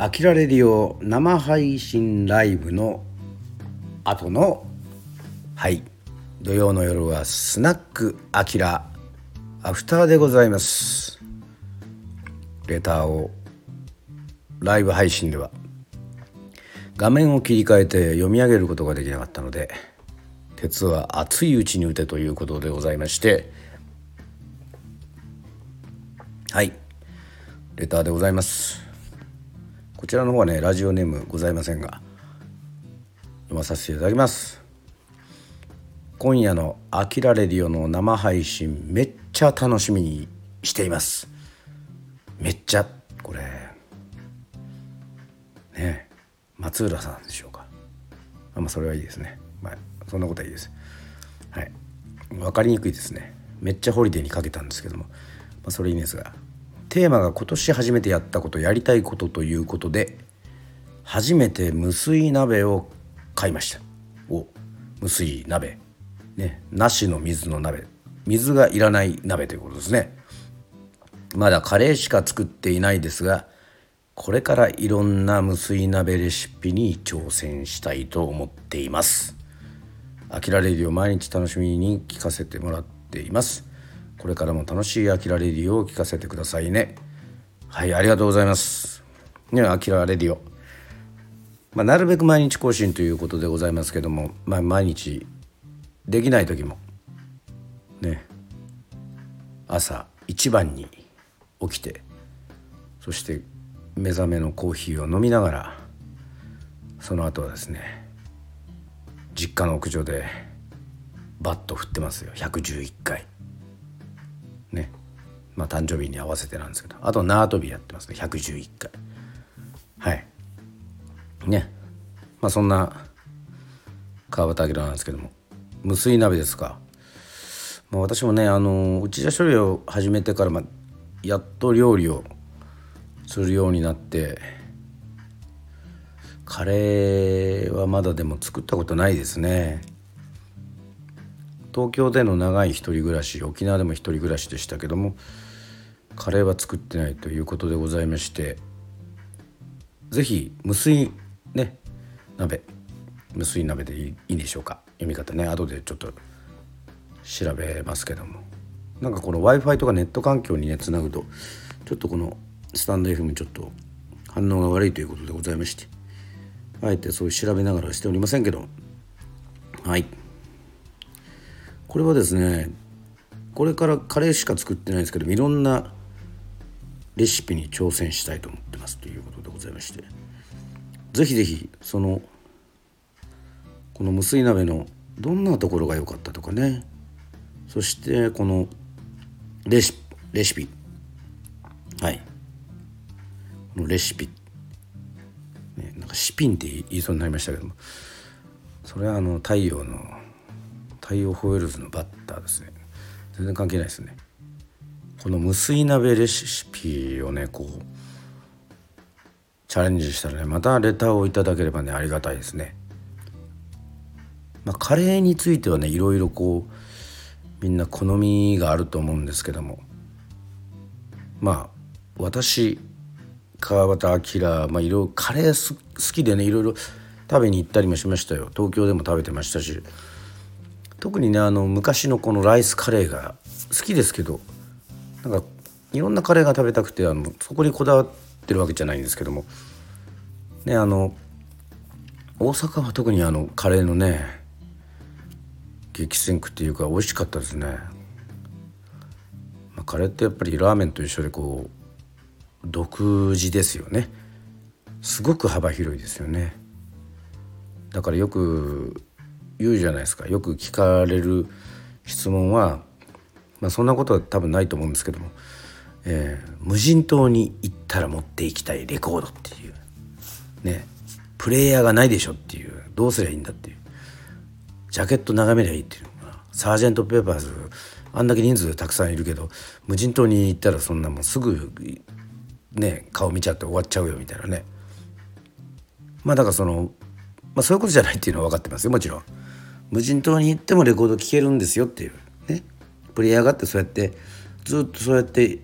アキラレディオ生配信ライブの後のはい。土曜の夜はスナックアキラアフターでございます。レターをライブ配信では画面を切り替えて読み上げることができなかったので鉄は熱いうちに打てということでございましてはい。レターでございます。こちらの方はねラジオネームございませんが読まさせていただきます。今夜の「あきらレディオ」の生配信めっちゃ楽しみにしています。めっちゃこれ。ね松浦さんでしょうか。あまあそれはいいですね。まあそんなことはいいです。はい。分かりにくいですね。めっちゃホリデーにかけたんですけども、まあ、それいいんですが。テーマが今年初めてやったことやりたいことということで初めて無水鍋を買いました。お無水鍋。ねなしの水の鍋。水がいらない鍋ということですね。まだカレーしか作っていないですがこれからいろんな無水鍋レシピに挑戦したいと思っています。あきらレディを毎日楽しみに聞かせてもらっています。これからも楽しいあきらレディを聞かせてくださいね。はいありがとうございます。ねあきらレディオまあ、なるべく毎日更新ということでございますけども、まあ、毎日できない時もね朝一番に起きてそして目覚めのコーヒーを飲みながらその後はですね実家の屋上でバット振ってますよ。111回。まあ誕生日に合わせてなんですけどあと縄跳びやってますね。111回。はい。ね。まあそんな川端明なんですけども。無水鍋ですか、まあ、私もねあの内田処理を始めてから、まあ、やっと料理をするようになってカレーはまだでも作ったことないですね。東京での長い一人暮らし沖縄でも一人暮らしでしたけどもカレーは作ってないということでございまして是非無水ね鍋。無水鍋でいいでしょうか？読み方ね。後でちょっと調べますけども。なんかこの w i f i とかネット環境にねつなぐとちょっとこのスタンド FM ちょっと反応が悪いということでございましてあえてそういう調べながらしておりませんけどはい。これはですねこれからカレーしか作ってないんですけどいろんなレシピに挑戦したいと思ってますということでございましてぜひぜひそのこの無水鍋のどんなところが良かったとかね。そしてこのレシレシピ。はい。このレシピ、ね、なんかシピンって言いそうになりましたけども。それはあの太陽の太陽ホエールズのバッターですね。全然関係ないですね。この無水鍋レシピをねこうチャレンジしたらねまたレターをいただければねありがたいですね。まあ、カレーについてはねいろいろこうみんな好みがあると思うんですけども。まあ私川端明まあいろいろカレー好きでねいろいろ食べに行ったりもしましたよ。東京でも食べてましたし。特にねあの昔のこのライスカレーが好きですけど。なんかいろんなカレーが食べたくてあのそこにこだわってるわけじゃないんですけども。ねあの大阪は特にあのカレーのね激戦区っていうか美味しかったですね、まあ、カレーってやっぱりラーメンと一緒でこう独自ですよね。すごく幅広いですよね。だからよく言うじゃないですか。よく聞かれる質問は、まあ、そんなことは多分ないと思うんですけども、えー、無人島に行ったら持っていきたいレコードっていうねプレイヤーがないでしょっていうどうすりゃいいんだっていうジャケット眺めりゃいいっていうサージェント・ペーパーズあんだけ人数たくさんいるけど無人島に行ったらそんなもんすぐね顔見ちゃって終わっちゃうよみたいなね。まあだからその、まあ、そういうことじゃないっていうのは分かってますよもちろん。無人島に行ってもレコード聴けるんですよっていう。プレイヤーがってそうやってずっとそうやって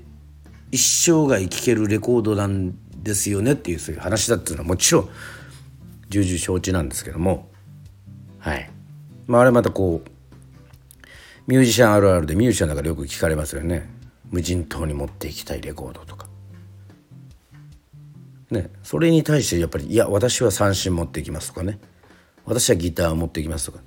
一生涯聴けるレコードなんですよねっていうそういう話だっていうのはもちろん重々承知なんですけども。はい。まああれまたこうミュージシャンあるあるでミュージシャンだからよく聞かれますよね。無人島に持っていきたいレコードとか。ね。それに対してやっぱりいや私は三振持っていきますとかね。私はギターを持っていきますとか。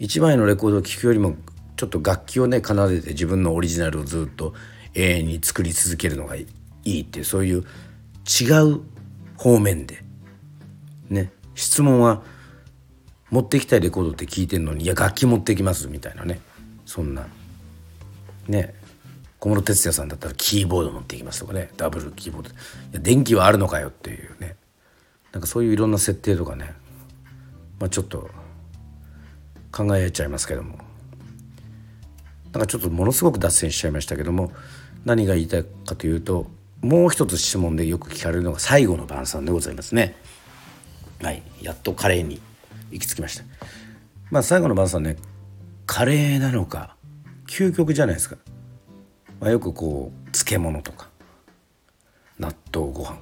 一枚のレコードを聴くよりもちょっと楽器をね奏でて自分のオリジナルをずっと永遠に作り続けるのがいいっていうそういう違う方面でね質問は持ってきたいレコードって聞いてんのにいや楽器持ってきますみたいなねそんなね小室哲哉さんだったらキーボード持っていきますとかねダブルキーボードいや電気はあるのかよっていうねなんかそういういろんな設定とかねまあちょっと考えちゃいますけども。なんかちょっとものすごく脱線しちゃいましたけども何が言いたいかというともう一つ質問でよく聞かれるのが最後の晩餐でございますね。はいやっとカレーに行き着きました。まあ最後の晩餐ねカレーなのか究極じゃないですか、まあ、よくこう漬物とか納豆ご飯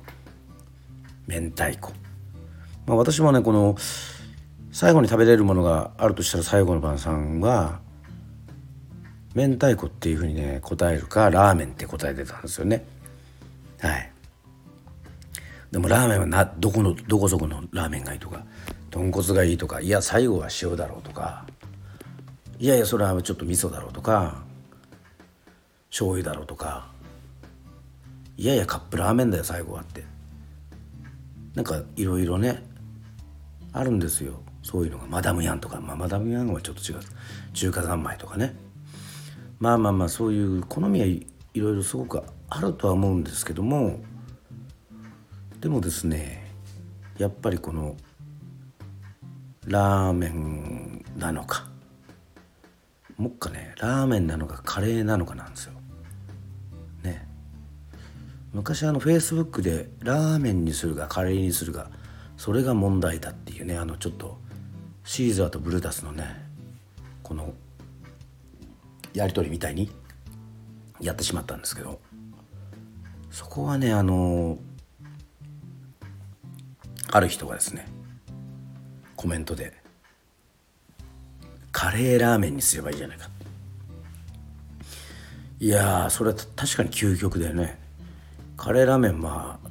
明太子。まあ私もねこの最後に食べれるものがあるとしたら最後の晩餐は明太子っていうふうにね答えるかラーメンって答えてたんですよね。はい。でもラーメンはなどこのどこそこのラーメンがいいとか豚骨がいいとかいや最後は塩だろうとかいやいやそれはちょっと味噌だろうとか醤油だろうとかいやいやカップラーメンだよ最後はって。なんかいろいろねあるんですよ。そういうのがマダムヤンとか、まあ、マダムヤンはちょっと違う。中華三昧とかね。まあまあまあそういう好みはいろいろすごくあるとは思うんですけどもでもですねやっぱりこのラーメンなのかもっかねラーメンなのかカレーなのかなんですよ。ね昔あのフェイスブックでラーメンにするかカレーにするかそれが問題だっていうねあのちょっとシーザーとブルータスのねこのやり取りみたいにやってしまったんですけどそこはねあのある人がですねコメントで「カレーラーメンにすればいいじゃないか」いやそれは確かに究極だよね。カレーラーメンまあ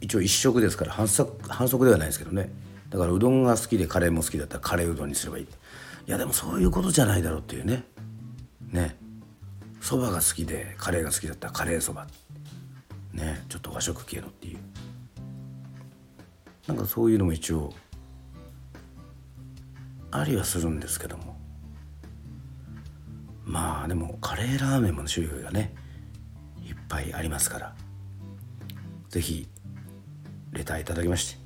一応一食ですから反則反則ではないですけどね。だからうどんが好きでカレーも好きだったらカレーうどんにすればいい。いやでもそういうことじゃないだろうっていうね。ね。そばが好きでカレーが好きだったらカレーそば。ね。ちょっと和食系のっていう。なんかそういうのも一応ありはするんですけども。まあでもカレーラーメンも種類がねいっぱいありますから。是非レターいただきまして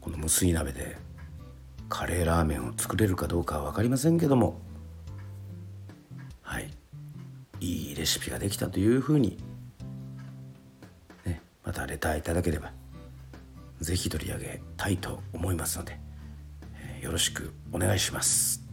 この無水鍋でカレーラーメンを作れるかどうかは分かりませんけども。はいいいレシピができたというふうに、ね、またレターいただければ是非取り上げたいと思いますので、えー、よろしくお願いします。